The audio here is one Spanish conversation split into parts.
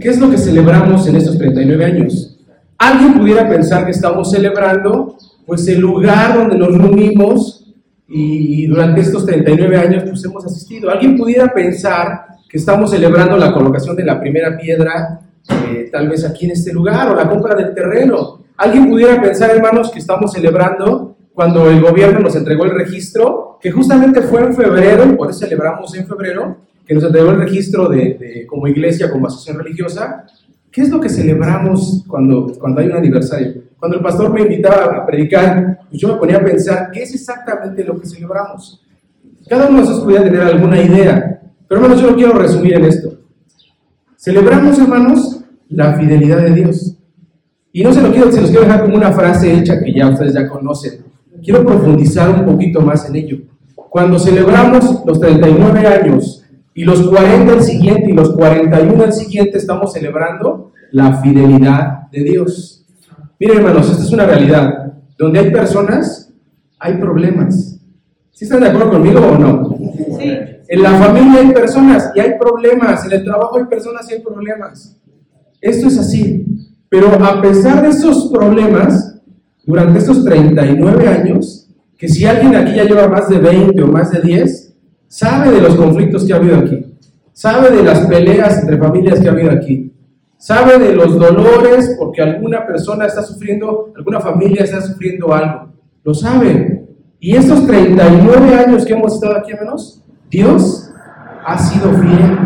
¿qué es lo que celebramos en estos 39 años? Alguien pudiera pensar que estamos celebrando pues el lugar donde nos reunimos y, durante estos 39 años pues hemos asistido. Alguien pudiera pensar que estamos celebrando la colocación de la primera piedra eh, tal vez aquí en este lugar o la compra del terreno. Alguien pudiera pensar, hermanos, que estamos celebrando cuando el gobierno nos entregó el registro, que justamente fue en febrero, por eso celebramos en febrero, que nos entregó el registro de, como iglesia, como asociación religiosa. ¿Qué es lo que celebramos cuando, cuando hay un aniversario? Cuando el pastor me invitaba a predicar, pues yo me ponía a pensar, ¿qué es exactamente lo que celebramos? Cada uno de nosotros podía tener alguna idea, pero hermanos, yo lo quiero resumir en esto. Celebramos, hermanos, la fidelidad de Dios. Y no se, lo quiero, se los quiero dejar como una frase hecha que ya ustedes ya conocen. Quiero profundizar un poquito más en ello. Cuando celebramos los 39 años y los 40 el siguiente y los 41 el siguiente, estamos celebrando la fidelidad de Dios. Miren, hermanos, esta es una realidad. Donde hay personas, hay problemas. ¿Sí están de acuerdo conmigo o no? Sí. En la familia hay personas y hay problemas. En el trabajo hay personas y hay problemas. Esto es así. Pero a pesar de esos problemas, durante estos 39 años, que si alguien aquí ya lleva más de 20 o más de 10, sabe de los conflictos que ha habido aquí, sabe de las peleas entre familias que ha habido aquí, sabe de los dolores porque alguna persona está sufriendo, alguna familia está sufriendo algo, lo sabe. Y estos 39 años que hemos estado aquí, hermanos, Dios ha sido fiel.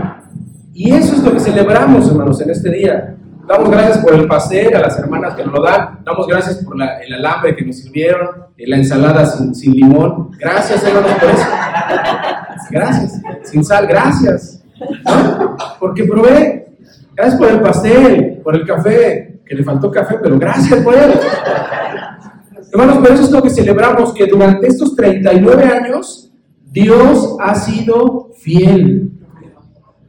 Y eso es lo que celebramos, hermanos, en este día. Damos gracias por el pastel, a las hermanas que nos lo dan. Damos gracias por el alambre que nos sirvieron, la ensalada sin, limón. Gracias, hermanos, por eso. Gracias. Sin sal, gracias. Porque probé. Gracias por el pastel, por el café, que le faltó café, pero gracias por él. Hermanos, por eso es lo que celebramos, que durante estos 39 años Dios ha sido fiel.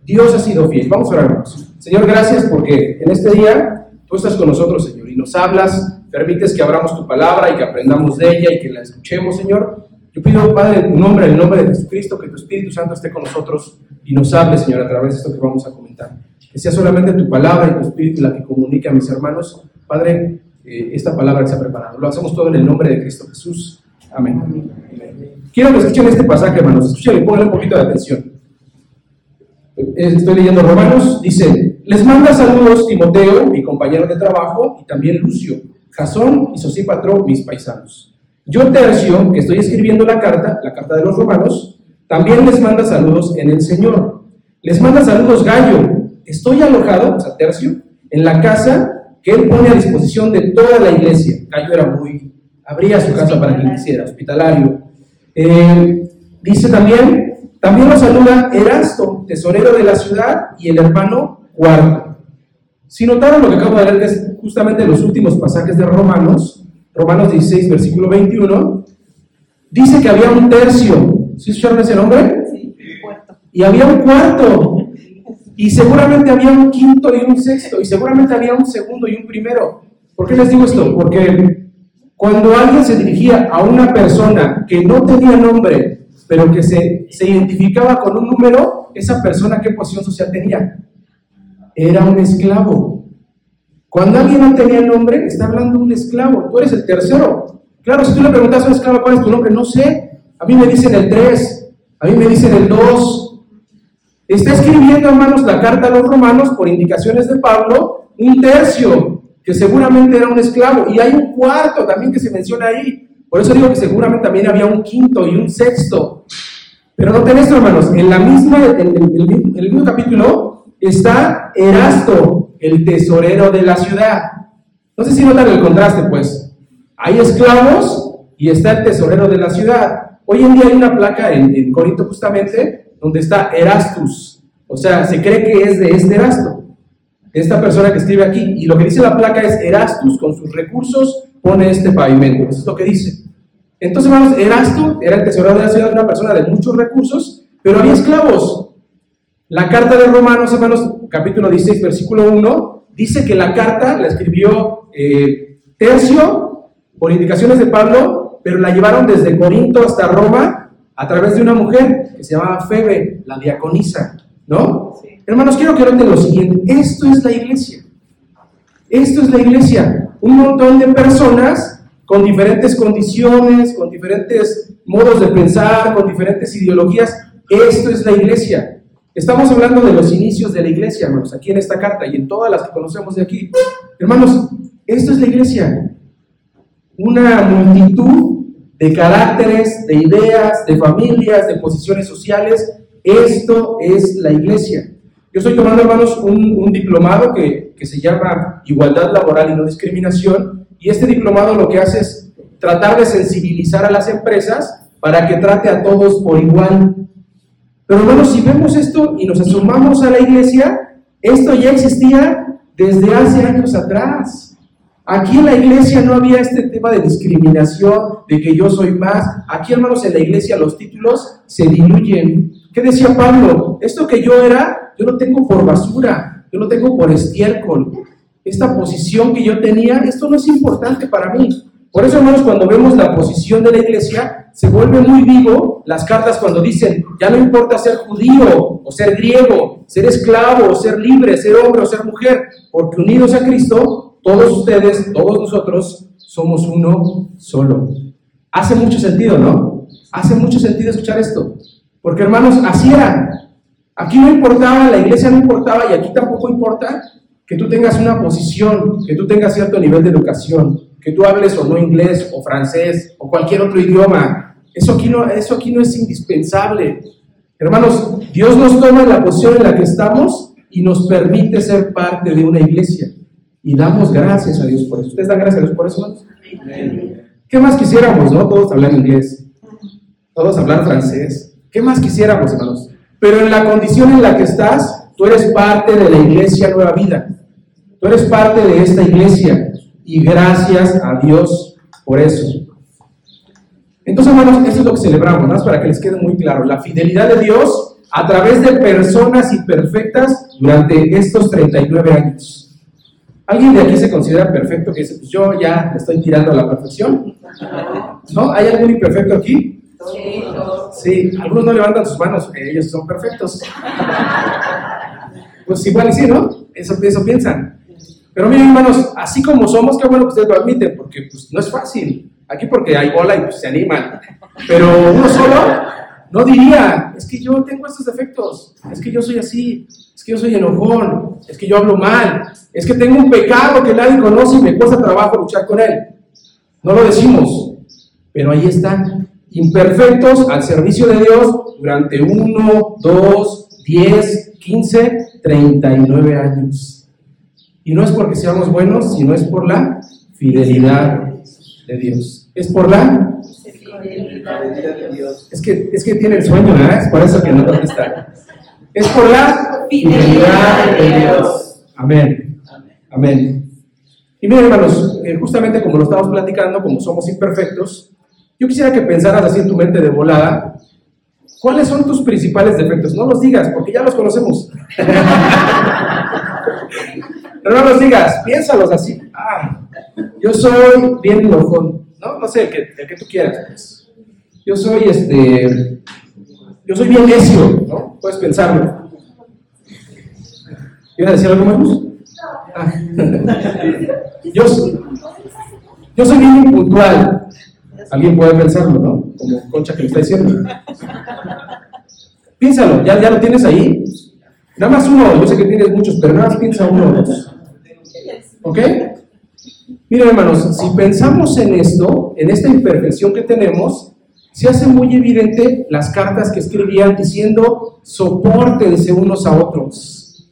Dios ha sido fiel. Vamos a orar. Señor, gracias porque en este día tú estás con nosotros, Señor, y nos hablas, permites que abramos tu palabra y que aprendamos de ella y que la escuchemos, Señor. Yo pido, Padre, en tu nombre, en el nombre de Jesucristo, que tu Espíritu Santo esté con nosotros y nos hable, Señor, a través de esto que vamos a comentar. Que sea solamente tu palabra y tu Espíritu la que comunique a mis hermanos. Padre, eh, esta palabra que se ha preparado. Lo hacemos todo en el nombre de Cristo Jesús. Amén. Quiero que escuchen este pasaje, hermanos. Escuchen y pongan un poquito de atención. Eh, estoy leyendo Romanos, dice, les manda saludos Timoteo, mi compañero de trabajo, y también Lucio, Jasón y Sosípatro, mis paisanos. Yo, Tercio, que estoy escribiendo la carta, la carta de los romanos, también les manda saludos en el Señor. Les manda saludos Gallo. Estoy alojado, o sea, Tercio, en la casa que él pone a disposición de toda la iglesia. Gallo era muy, abría su casa para quien quisiera, hospitalario. Eh, dice también, también nos saluda Erasto, tesorero de la ciudad, y el hermano Cuarto. Si notaron lo que acabo de leer, es justamente los últimos pasajes de Romanos, Romanos 16, versículo 21, dice que había un tercio. ¿Sí escucharon ese nombre? Sí, cuarto. Y había un cuarto. Y seguramente había un quinto y un sexto. Y seguramente había un segundo y un primero. ¿Por qué les digo esto? Porque cuando alguien se dirigía a una persona que no tenía nombre, pero que se, se identificaba con un número, esa persona qué posición social tenía. Era un esclavo. Cuando alguien no tenía nombre, está hablando un esclavo. Tú eres el tercero. Claro, si tú le preguntas a un esclavo cuál es tu nombre, no sé. A mí me dicen el 3, a mí me dicen el 2. Está escribiendo, hermanos, la carta a los romanos por indicaciones de Pablo, un tercio, que seguramente era un esclavo. Y hay un cuarto también que se menciona ahí, por eso digo que seguramente también había un quinto y un sexto. Pero noten esto, hermanos, en, la misma, en, el, mismo capítulo está Erasto, el tesorero de la ciudad. No sé si notan el contraste, pues. Hay esclavos y está el tesorero de la ciudad. Hoy en día hay una placa en, en Corinto justamente donde está Erastus. O sea, se cree que es de este Erasto, esta persona que escribe aquí. Y lo que dice la placa es Erastus, con sus recursos pone este pavimento. Eso es lo que dice. Entonces, hermanos, Erasto era el tesorero de la ciudad, una persona de muchos recursos, pero había esclavos. La carta de Romanos, hermanos, capítulo 16, versículo 1, dice que la carta la escribió eh, Tercio por indicaciones de Pablo, pero la llevaron desde Corinto hasta Roma a través de una mujer que se llamaba Febe, la diaconisa, ¿no? Sí. Hermanos, quiero que noten lo siguiente. Esto es la iglesia. Esto es la iglesia. Un montón de personas con diferentes condiciones, con diferentes modos de pensar, con diferentes ideologías. Esto es la iglesia. Estamos hablando de los inicios de la iglesia, hermanos, aquí en esta carta y en todas las que conocemos de aquí. Hermanos, esto es la iglesia. Una multitud de caracteres, de ideas, de familias, de posiciones sociales. Esto es la iglesia. Yo estoy tomando, hermanos, un, diplomado que, que se llama Igualdad Laboral y No Discriminación. Y este diplomado lo que hace es tratar de sensibilizar a las empresas para que trate a todos por igual. Pero bueno, si vemos esto y nos asomamos a la iglesia, esto ya existía desde hace años atrás. Aquí en la iglesia no había este tema de discriminación, de que yo soy más. Aquí, hermanos, en la iglesia los títulos se diluyen. ¿Qué decía Pablo? Esto que yo era, yo lo tengo por basura, yo lo tengo por estiércol. Esta posición que yo tenía, esto no es importante para mí. Por eso, hermanos, cuando vemos la posición de la iglesia, se vuelve muy vivo las cartas cuando dicen, ya no importa ser judío o ser griego, ser esclavo o ser libre, ser hombre o ser mujer, porque unidos a Cristo, todos ustedes, todos nosotros, somos uno solo. Hace mucho sentido, ¿no? Hace mucho sentido escuchar esto. Porque hermanos, así era. Aquí no importaba, la iglesia no importaba y aquí tampoco importa que tú tengas una posición, que tú tengas cierto nivel de educación, que tú hables o no inglés o francés o cualquier otro idioma. Eso aquí no, eso aquí no es indispensable. Hermanos, Dios nos toma en la posición en la que estamos y nos permite ser parte de una iglesia. Y damos gracias a Dios por eso. ¿Ustedes dan gracias a Dios por eso, hermanos? ¿Qué más quisiéramos, no? Todos hablar inglés, todos hablar francés. ¿Qué más quisiéramos, hermanos? Pero en la condición en la que estás, tú eres parte de la iglesia Nueva Vida. Tú eres parte de esta iglesia y gracias a Dios por eso. Entonces, hermanos, esto es lo que celebramos, ¿no? para que les quede muy claro, la fidelidad de Dios a través de personas imperfectas durante estos 39 años. ¿Alguien de aquí se considera perfecto que dice, pues yo ya estoy tirando a la perfección? ¿No? ¿Hay algún imperfecto aquí? Sí, algunos no levantan sus manos, ellos son perfectos. Pues igual sí, ¿no? Eso, eso piensan. Pero miren, hermanos, así como somos, qué bueno que ustedes lo admiten, porque pues, no es fácil. Aquí porque hay bola y pues, se animan. Pero uno solo no diría, es que yo tengo estos defectos, es que yo soy así, es que yo soy enojón, es que yo hablo mal, es que tengo un pecado que nadie conoce y me cuesta trabajo luchar con él. No lo decimos, pero ahí están, imperfectos al servicio de Dios durante uno, dos, diez, quince, treinta y nueve años. Y no es porque seamos buenos, sino es por la fidelidad de Dios. Es por la fidelidad de Dios. Es que, es que tiene el sueño, ¿verdad? Es por eso que no contesta. Es por la fidelidad de Dios. Amén. Amén. Y miren, hermanos, eh, justamente como lo estamos platicando, como somos imperfectos, yo quisiera que pensaras así en tu mente de volada, ¿cuáles son tus principales defectos? No los digas, porque ya los conocemos. Pero no los digas, piénsalos así. Ah, yo soy bien enojón, ¿no? No sé, el que, el que tú quieras. Pues. Yo soy este. Yo soy bien necio, ¿no? Puedes pensarlo. ¿Quieres decir algo más? Ah. yo, yo soy bien impuntual. Alguien puede pensarlo, ¿no? Como Concha que le está diciendo. Piénsalo, ¿ya, ya lo tienes ahí. Nada más uno, yo sé que tienes muchos, pero nada más piensa uno dos. ¿Ok? Miren, hermanos, si pensamos en esto, en esta imperfección que tenemos, se hace muy evidente las cartas que escribían diciendo, soportense unos a otros.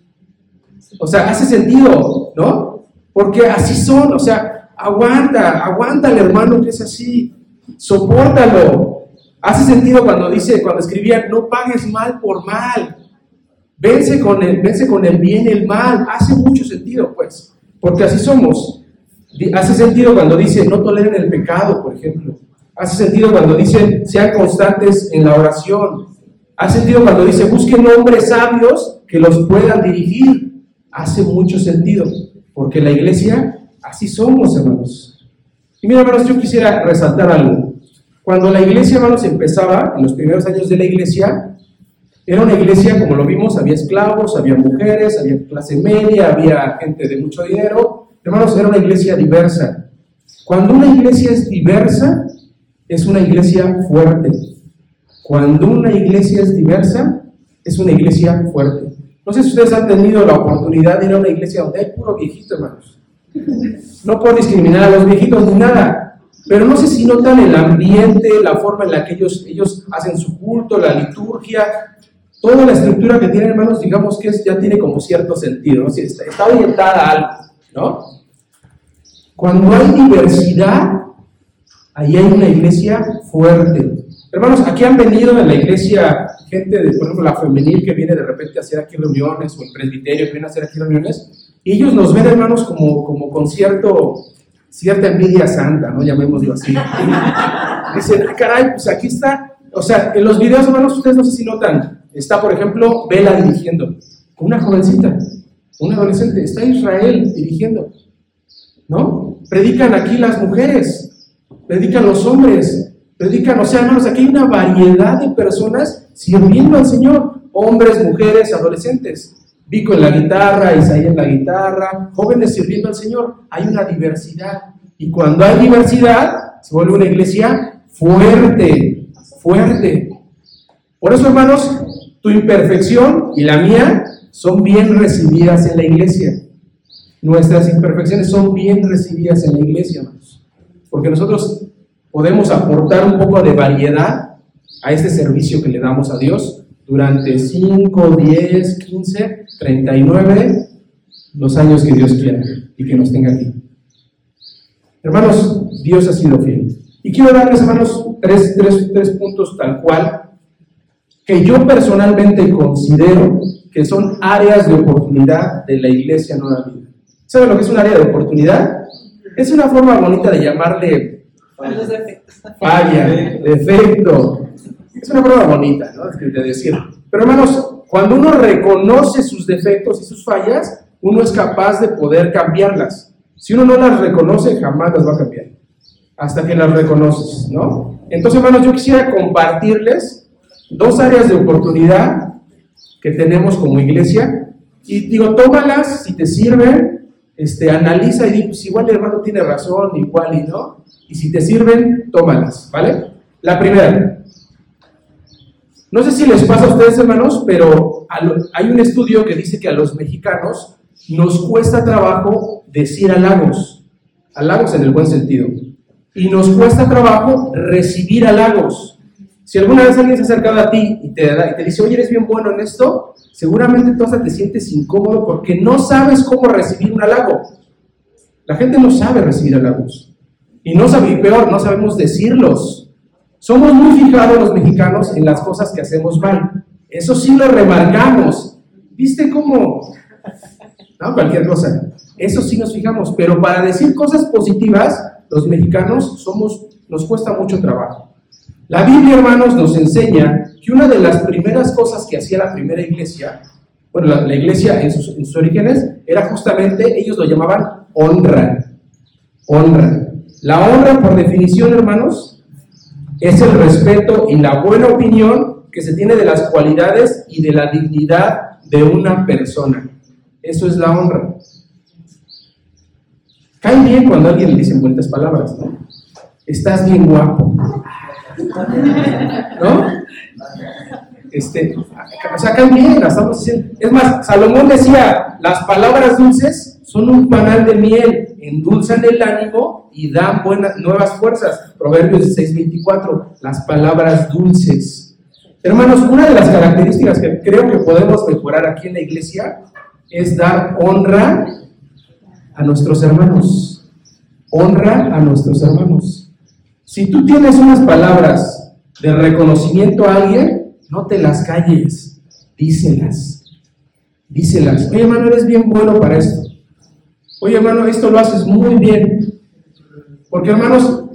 O sea, hace sentido, ¿no? Porque así son, o sea, aguanta, aguanta el hermano que es así, soportalo. Hace sentido cuando dice, cuando escribían, no pagues mal por mal, vence con el, vence con el bien el mal, hace mucho sentido, pues porque así somos. Hace sentido cuando dice no toleren el pecado, por ejemplo. Hace sentido cuando dice sean constantes en la oración. Hace sentido cuando dice busquen hombres sabios que los puedan dirigir. Hace mucho sentido, porque la iglesia así somos, hermanos. Y mira, hermanos, yo quisiera resaltar algo. Cuando la iglesia, hermanos, empezaba, en los primeros años de la iglesia, Era una iglesia, como lo vimos, había esclavos, había mujeres, había clase media, había gente de mucho dinero. Hermanos, era una iglesia diversa. Cuando una iglesia es diversa, es una iglesia fuerte. Cuando una iglesia es diversa, es una iglesia fuerte. No sé si ustedes han tenido la oportunidad de ir a una iglesia donde hay puro viejito, hermanos. No puedo discriminar a los viejitos ni nada, pero no sé si notan el ambiente, la forma en la que ellos, ellos hacen su culto, la liturgia, toda la estructura que tienen, hermanos, digamos que es, ya tiene como cierto sentido, ¿no? está, está orientada a algo, ¿no? Cuando hay diversidad, ahí hay una iglesia fuerte. Hermanos, aquí han venido en la iglesia gente, de, por ejemplo, la femenil que viene de repente a hacer aquí reuniones, o el presbiterio que viene a hacer aquí reuniones, y ellos nos ven, hermanos, como, como con cierto, cierta envidia santa, ¿no? Llamémoslo así. Dicen, ah, caray, pues aquí está. O sea, en los videos, hermanos, ustedes no sé si notan, Está, por ejemplo, Vela dirigiendo. Una jovencita, una adolescente. Está Israel dirigiendo. ¿No? Predican aquí las mujeres. Predican los hombres. Predican, o sea, hermanos, aquí hay una variedad de personas sirviendo al Señor. Hombres, mujeres, adolescentes. Vico en la guitarra, Isaías en la guitarra, jóvenes sirviendo al Señor. Hay una diversidad. Y cuando hay diversidad, se vuelve una iglesia fuerte, fuerte. Por eso, hermanos, tu imperfección y la mía son bien recibidas en la iglesia. Nuestras imperfecciones son bien recibidas en la iglesia, hermanos. Porque nosotros podemos aportar un poco de variedad a este servicio que le damos a Dios durante 5, 10, 15, 39, los años que Dios quiera y que nos tenga aquí. Hermanos, Dios ha sido fiel. Y quiero darles, hermanos, tres, tres, tres puntos tal cual que yo personalmente considero que son áreas de oportunidad de la Iglesia Nueva Vida. ¿Saben lo que es un área de oportunidad? Es una forma bonita de llamarle falla, defecto. Es una forma bonita, ¿no? De decir. Pero hermanos, cuando uno reconoce sus defectos y sus fallas, uno es capaz de poder cambiarlas. Si uno no las reconoce, jamás las va a cambiar. Hasta que las reconoces, ¿no? Entonces, hermanos, yo quisiera compartirles dos áreas de oportunidad que tenemos como iglesia. Y digo, tómalas si te sirven, este, analiza y di, pues igual el hermano tiene razón, igual y no. Y si te sirven, tómalas, ¿vale? La primera. No sé si les pasa a ustedes, hermanos, pero hay un estudio que dice que a los mexicanos nos cuesta trabajo decir halagos, halagos en el buen sentido, y nos cuesta trabajo recibir halagos. Si alguna vez alguien se ha acercado a ti y te, te dice, oye, eres bien bueno en esto, seguramente hasta te sientes incómodo porque no sabes cómo recibir un halago. La gente no sabe recibir halagos. Y no sabe, y peor, no sabemos decirlos. Somos muy fijados los mexicanos en las cosas que hacemos mal. Eso sí lo remarcamos. ¿Viste cómo? No, cualquier cosa. Eso sí nos fijamos. Pero para decir cosas positivas, los mexicanos somos, nos cuesta mucho trabajo. La Biblia, hermanos, nos enseña que una de las primeras cosas que hacía la primera iglesia, bueno, la, iglesia en sus, orígenes, era justamente, ellos lo llamaban honra. Honra. La honra, por definición, hermanos, es el respeto y la buena opinión que se tiene de las cualidades y de la dignidad de una persona. Eso es la honra. Cae bien cuando alguien le dice buenas palabras, ¿no? Estás bien guapo. ¿No? Este, o sea, acá estamos diciendo. Es más, Salomón decía, las palabras dulces son un panal de miel, endulzan el ánimo y dan buenas, nuevas fuerzas. Proverbios 6:24, las palabras dulces. Hermanos, una de las características que creo que podemos mejorar aquí en la iglesia es dar honra a nuestros hermanos. Honra a nuestros hermanos. Si tú tienes unas palabras de reconocimiento a alguien, no te las calles, díselas. Díselas. Oye, hermano, eres bien bueno para esto. Oye, hermano, esto lo haces muy bien. Porque, hermanos,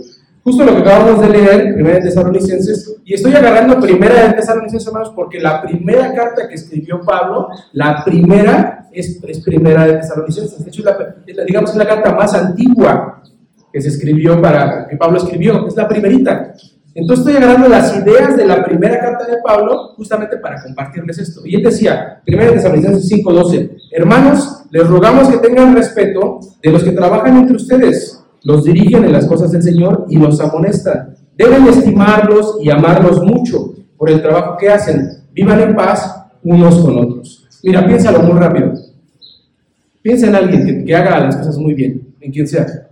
justo lo que acabamos de leer, Primera de Tesalonicenses, y estoy agarrando Primera de Tesalonicenses, hermanos, porque la primera carta que escribió Pablo, la primera es, Primera de Tesalonicenses. De hecho, la, digamos, es la carta más antigua que se escribió para, que Pablo escribió, es la primerita. Entonces estoy agarrando las ideas de la primera carta de Pablo justamente para compartirles esto. Y él decía, 1 Tesalonicenses 5:12, hermanos, les rogamos que tengan respeto de los que trabajan entre ustedes, los dirigen en las cosas del Señor y los amonestan. Deben estimarlos y amarlos mucho por el trabajo que hacen. Vivan en paz unos con otros. Mira, piénsalo muy rápido. Piensa en alguien que, haga las cosas muy bien, en quien sea.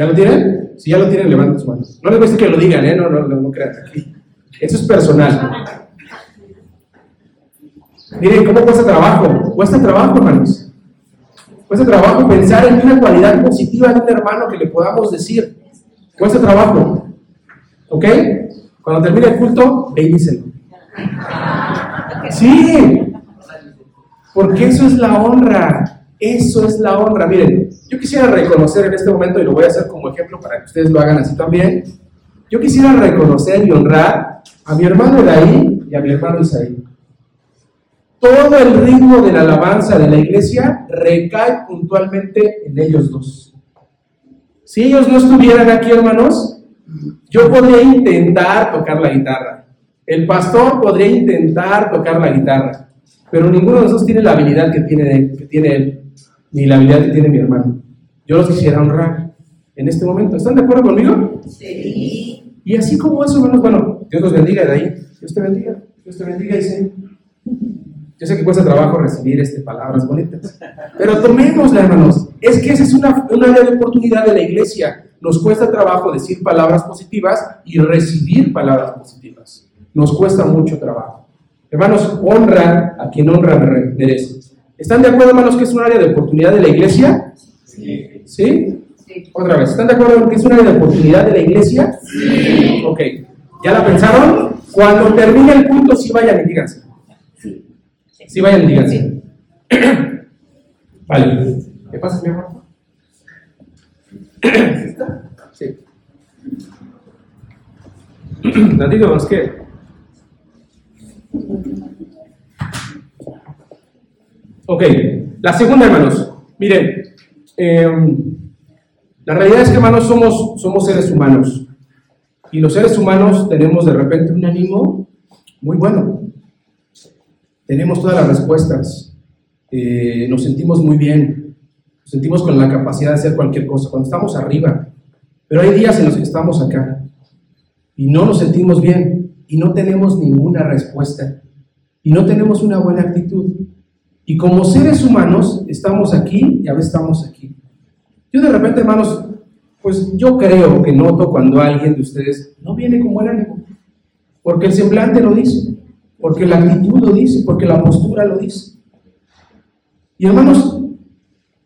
¿Ya lo tienen? Si ya lo tienen, levanten sus manos. No les voy a decir que lo digan, ¿eh? No, no, no, no crean. Eso es personal. Miren, ¿cómo cuesta trabajo? Cuesta trabajo, hermanos. Cuesta trabajo pensar en una cualidad positiva de un hermano que le podamos decir. Cuesta trabajo. ¿Ok? Cuando termine el culto, bendícelo. Sí, porque eso es la honra. Eso es la honra. Miren, yo quisiera reconocer en este momento, y lo voy a hacer como ejemplo para que ustedes lo hagan así también. Yo quisiera reconocer y honrar a mi hermano Elaí y a mi hermano Isaí. Todo el ritmo de la alabanza de la iglesia recae puntualmente en ellos dos. Si ellos no estuvieran aquí, hermanos, yo podría intentar tocar la guitarra. El pastor podría intentar tocar la guitarra. Pero ninguno de nosotros tiene la habilidad que tiene, que tiene él, ni la habilidad que tiene mi hermano. Yo los quisiera honrar en este momento. ¿Están de acuerdo conmigo? Sí. Y así como eso, hermanos, bueno, Dios los bendiga de ahí. Dios te bendiga. Dios te bendiga, dice. Yo sé que cuesta trabajo recibir este, palabras bonitas, pero tomémosla, hermanos. Es que esa es una, una área de oportunidad de la iglesia. Nos cuesta trabajo decir palabras positivas y recibir palabras positivas. Nos cuesta mucho trabajo. Hermanos, honra a quien honra merece. ¿Están de acuerdo, hermanos, que es un área de oportunidad de la iglesia? Sí. ¿Sí? Otra vez, ¿están de acuerdo que es un área de oportunidad de la iglesia? Sí. Ok. ¿Ya la pensaron? Cuando termine el punto, sí vayan y díganse. Sí. Sí vayan y díganse. vale. ¿Qué pasa, mi amor? Sí. Tantito más que. Ok, la segunda, hermanos. Miren, em, la realidad es que, hermanos, somos, somos seres humanos. Y los seres humanos tenemos de repente un ánimo muy bueno. Tenemos todas las respuestas. Eh, nos sentimos muy bien. Nos sentimos con la capacidad de hacer cualquier cosa. Cuando estamos arriba. Pero hay días en los que estamos acá. Y no nos sentimos bien. Y no tenemos ninguna respuesta. Y no tenemos una buena actitud. Y como seres humanos estamos aquí y a veces estamos aquí. Yo de repente, hermanos, pues yo creo que noto cuando alguien de ustedes no viene con buen ánimo. Porque el semblante lo dice, porque la actitud lo dice, porque la postura lo dice. Y hermanos,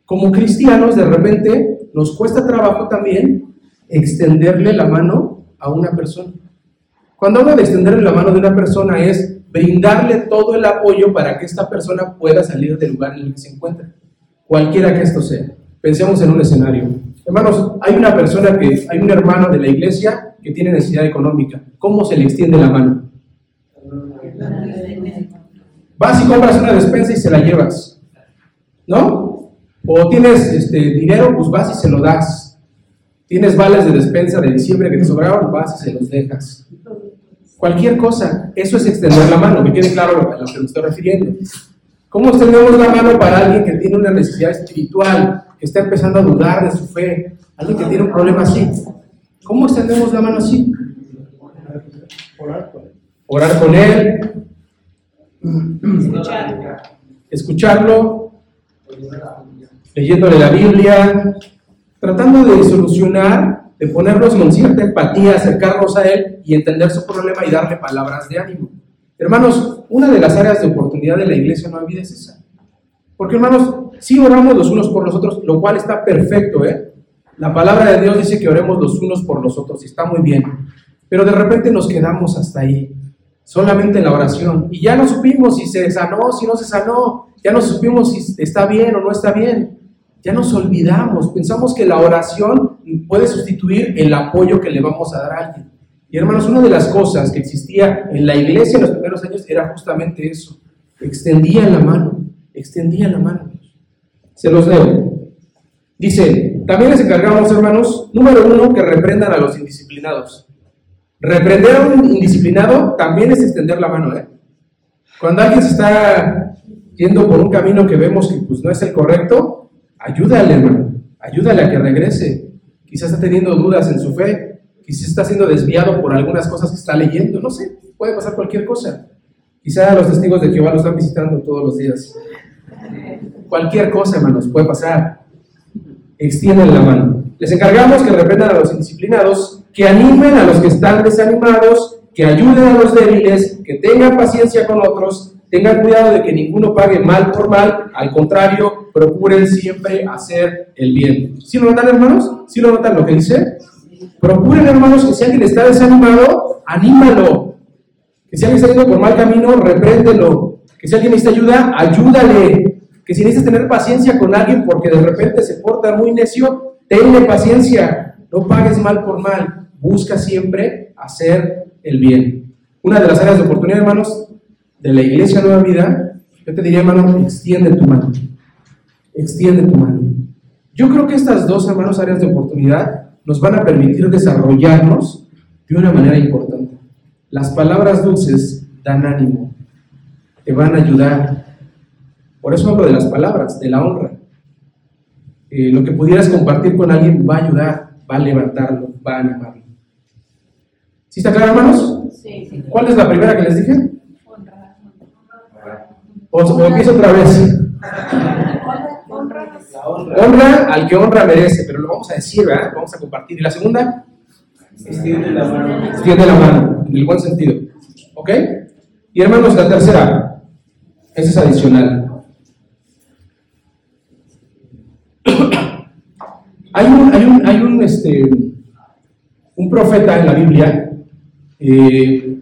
como cristianos de repente nos cuesta trabajo también extenderle la mano a una persona. Cuando hablo de extenderle la mano de una persona es brindarle todo el apoyo para que esta persona pueda salir del lugar en el que se encuentra, cualquiera que esto sea. Pensemos en un escenario. Hermanos, hay una persona que, hay un hermano de la iglesia que tiene necesidad económica. ¿Cómo se le extiende la mano? Vas y compras una despensa y se la llevas. ¿No? O tienes este, dinero, pues vas y se lo das. Tienes vales de despensa de diciembre que te sobraron, vas y se los dejas. Cualquier cosa, eso es extender la mano, me quede claro a lo que me estoy refiriendo. ¿Cómo extendemos la mano para alguien que tiene una necesidad espiritual, que está empezando a dudar de su fe, alguien que tiene un problema así? ¿Cómo extendemos la mano así? Orar con él. Escucharlo. Leyéndole la Biblia. Tratando de solucionar de ponernos con cierta empatía, acercarnos a Él y entender su problema y darle palabras de ánimo. Hermanos, una de las áreas de oportunidad de la iglesia no olvides esa. Porque hermanos, sí oramos los unos por los otros, lo cual está perfecto, ¿eh? La palabra de Dios dice que oremos los unos por los otros y está muy bien. Pero de repente nos quedamos hasta ahí, solamente en la oración. Y ya no supimos si se sanó, si no se sanó, ya no supimos si está bien o no está bien. Ya nos olvidamos, pensamos que la oración puede sustituir el apoyo que le vamos a dar a alguien. Y hermanos, una de las cosas que existía en la iglesia en los primeros años era justamente eso. Extendían la mano, extendían la mano. Se los leo. Dice, también les encargamos, hermanos, número uno, que reprendan a los indisciplinados. Reprender a un indisciplinado también es extender la mano, ¿eh? Cuando alguien se está yendo por un camino que vemos que pues, no es el correcto, ayúdale, hermano, ayúdale a que regrese. Quizás está teniendo dudas en su fe, quizás está siendo desviado por algunas cosas que está leyendo, no sé, puede pasar cualquier cosa. Quizás los testigos de Jehová lo están visitando todos los días. Cualquier cosa, hermanos, puede pasar. Extienden la mano. Les encargamos que reprendan a los indisciplinados, que animen a los que están desanimados, que ayuden a los débiles, que tengan paciencia con otros, tengan cuidado de que ninguno pague mal por mal, al contrario, procuren siempre hacer el bien. ¿Sí lo notan, hermanos? ¿Sí lo notan lo que dice? Procuren, hermanos, que si alguien está desanimado, anímalo. Que si alguien está yendo por mal camino, repréndelo. Que si alguien necesita ayuda, ayúdale. Que si necesitas tener paciencia con alguien porque de repente se porta muy necio, tenle paciencia. No pagues mal por mal. Busca siempre hacer el bien. Una de las áreas de oportunidad, hermanos, de la iglesia Nueva Vida, yo te diría, hermano, extiende tu mano. Extiende tu mano. Yo creo que estas dos, hermanos, áreas de oportunidad nos van a permitir desarrollarnos de una manera importante. Las palabras dulces dan ánimo, te van a ayudar. Por eso hablo de las palabras, de la honra. Eh, lo que pudieras compartir con alguien va a ayudar, va a levantarlo, va a animarlo. ¿Sí está claro, hermanos? Sí. ¿Cuál es la primera que les dije? Honra. O, o empiezo otra vez. Honra al que honra merece, pero lo vamos a decir, ¿verdad? Vamos a compartir. ¿Y la segunda? Extiende la mano. Extiende la mano, en el buen sentido. ¿Ok? Y hermanos, la tercera, esa es adicional. hay un, hay un, hay un, este, un profeta en la Biblia eh,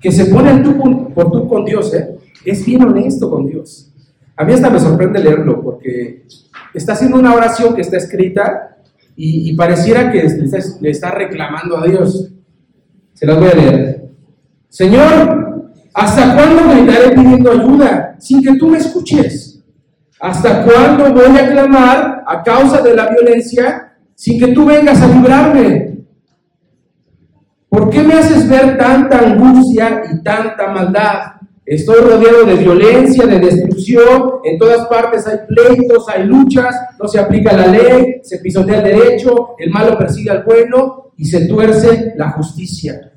que se pone tú por tú con Dios, ¿eh? es bien honesto con Dios. A mí hasta me sorprende leerlo porque está haciendo una oración que está escrita y, pareciera que le está, reclamando a Dios. Se las voy a leer. Señor, ¿hasta cuándo gritaré pidiendo ayuda sin que tú me escuches? ¿Hasta cuándo voy a clamar a causa de la violencia sin que tú vengas a librarme? ¿Por qué me haces ver tanta angustia y tanta maldad? Estoy rodeado de violencia, de destrucción, en todas partes hay pleitos, hay luchas, no se aplica la ley, se pisotea el derecho, el malo persigue al bueno y se tuerce la justicia.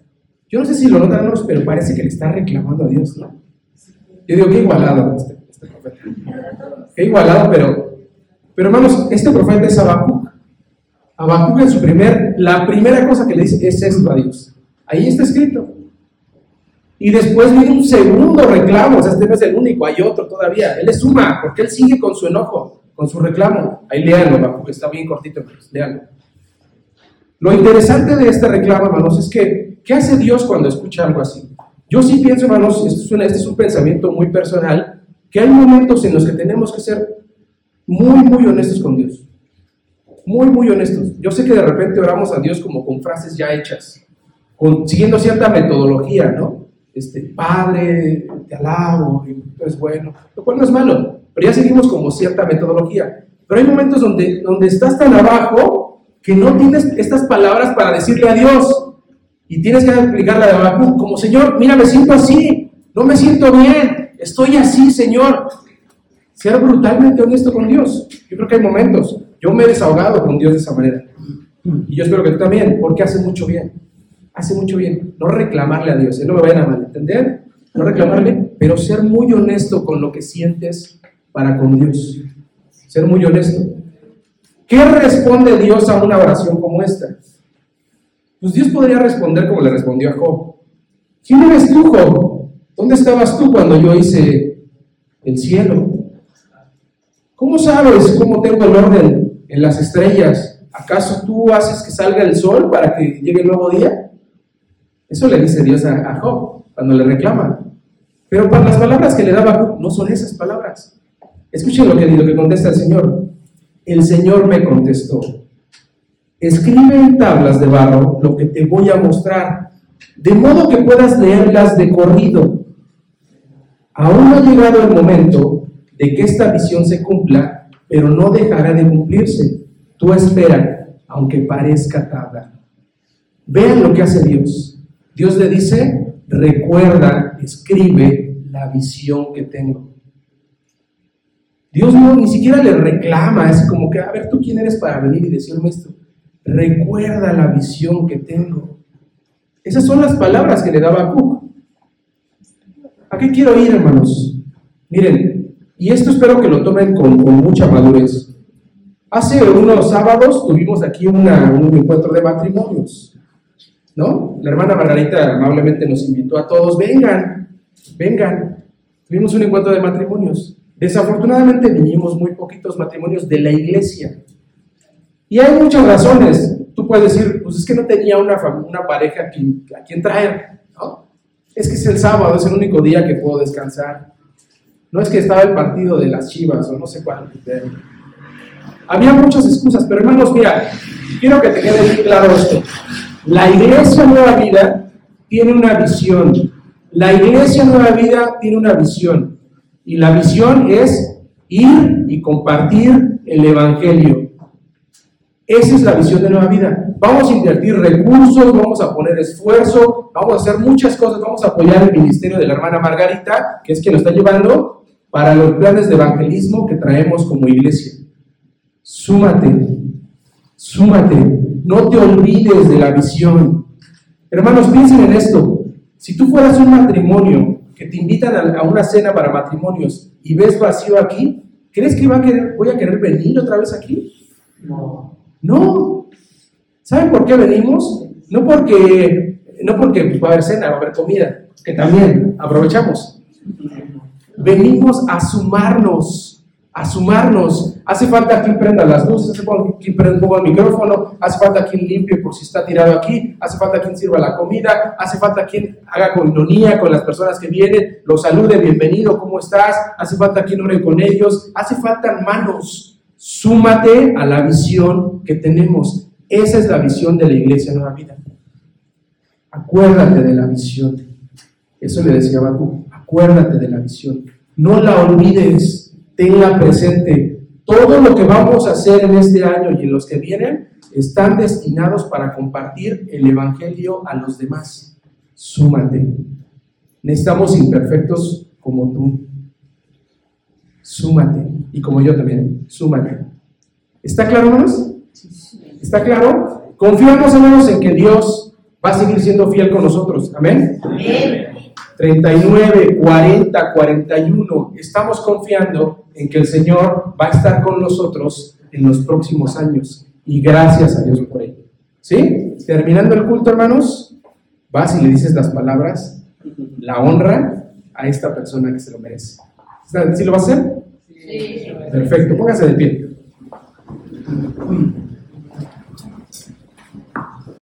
Yo no sé si lo notan, pero parece que le está reclamando a Dios, ¿no? Yo digo, qué igualado este, este profeta. Qué igualado, pero, pero hermanos, este profeta es Habacuc. Habacuc en su primer, la primera cosa que le dice es esto a Dios. Ahí está escrito. Y después viene un segundo reclamo, o sea, este no es el único, hay otro todavía. Él le suma, porque él sigue con su enojo, con su reclamo. Ahí léanlo, Habacuc, está bien cortito, pero léanlo. Lo interesante de este reclamo, hermanos, es que, ¿qué hace Dios cuando escucha algo así? Yo sí pienso, hermanos, este es, este es un pensamiento muy personal, que hay momentos en los que tenemos que ser muy, muy honestos con Dios muy, muy honestos. Yo sé que de repente oramos a Dios como con frases ya hechas, siguiendo cierta metodología, ¿no? Este, Padre, te alabo, y tú eres bueno, lo cual no es malo, pero ya seguimos como cierta metodología. Pero hay momentos donde, donde estás tan abajo que no tienes estas palabras para decirle a Dios y tienes que aplicarla de abajo, como Señor, mira, me siento así, no me siento bien, estoy así, Señor. Ser brutalmente honesto con Dios. Yo creo que hay momentos. Yo me he desahogado con Dios de esa manera. Y yo espero que tú también, porque hace mucho bien. Hace mucho bien. No reclamarle a Dios, ¿eh? no me vayan a malentender. No reclamarle, pero ser muy honesto con lo que sientes para con Dios. Ser muy honesto. ¿Qué responde Dios a una oración como esta? Pues Dios podría responder como le respondió a Job. ¿Quién eres tú, Job? ¿Dónde estabas tú cuando yo hice el cielo? ¿Cómo sabes cómo tengo el orden en las estrellas. ¿Acaso tú haces que salga el sol para que llegue el nuevo día? Eso le dice Dios a, Job cuando le reclama. Pero para las palabras que le daba Job no son esas palabras. Escuchen lo que, lo que contesta el Señor. El Señor me contestó, escribe en tablas de barro lo que te voy a mostrar, de modo que puedas leerlas de corrido. Aún no ha llegado el momento de que esta visión se cumpla pero no dejará de cumplirse. Tú espera, aunque parezca tardar. Vean lo que hace Dios. Dios le dice, recuerda, escribe la visión que tengo. Dios no ni siquiera le reclama, es como que, a ver, ¿tú quién eres para venir y decirme esto? Recuerda la visión que tengo. Esas son las palabras que le daba a Cook. ¿A qué quiero ir, hermanos? Miren, y esto espero que lo tomen con, mucha madurez. Hace unos sábados tuvimos aquí un encuentro de matrimonios, ¿no? La hermana Margarita amablemente nos invitó a todos, vengan, vengan. Tuvimos un encuentro de matrimonios. Desafortunadamente vinimos muy poquitos matrimonios de la iglesia. Y hay muchas razones. Tú puedes decir, pues es que no tenía una, pareja a quien, traer. ¿no? Es que es el sábado, es el único día que puedo descansar. No es que estaba el partido de las chivas o no sé cuál. Había muchas excusas, pero hermanos, mira, quiero que te quede claro esto. La iglesia Nueva Vida tiene una visión. La iglesia Nueva Vida tiene una visión. Y la visión es ir y compartir el Evangelio. Esa es la visión de Nueva Vida. Vamos a invertir recursos, vamos a poner esfuerzo, vamos a hacer muchas cosas, vamos a apoyar el ministerio de la hermana Margarita, que es quien lo está llevando, para los planes de evangelismo que traemos como iglesia. Súmate, súmate, no te olvides de la visión. Hermanos, piensen en esto. Si tú fueras un matrimonio que te invitan a, una cena para matrimonios y ves vacío aquí, ¿crees que va a querer, voy a querer venir otra vez aquí? No. No. ¿Saben por qué venimos? No porque, no porque va a haber cena, va a haber comida, que también aprovechamos. Venimos a sumarnos a sumarnos. Hace falta quien prenda las luces, hace falta quien prenda el micrófono, hace falta quien limpie por si está tirado aquí, hace falta quien sirva la comida, hace falta quien haga coinonía con las personas que vienen, los salude, bienvenido, ¿cómo estás? Hace falta quien ore con ellos, hace falta manos. Súmate a la visión que tenemos. Esa es la visión de la Iglesia Nueva Vida. Acuérdate de la visión. Eso le decía Bakú. Acuérdate de la visión. No la olvides tenga presente, todo lo que vamos a hacer en este año y en los que vienen están destinados para compartir el Evangelio a los demás. Súmate. Necesitamos imperfectos como tú. Súmate. Y como yo también. Súmate. ¿Está claro, hermanos? ¿Está claro? Confiamos, hermanos, en que Dios va a seguir siendo fiel con nosotros. Amén. Amén. 39, 40, 41. Estamos confiando en que el Señor va a estar con nosotros en los próximos años. Y gracias a Dios por ello. ¿Sí? Terminando el culto, hermanos, vas y le dices las palabras, la honra a esta persona que se lo merece. ¿Sí lo va a hacer? Sí. Perfecto, póngase de pie.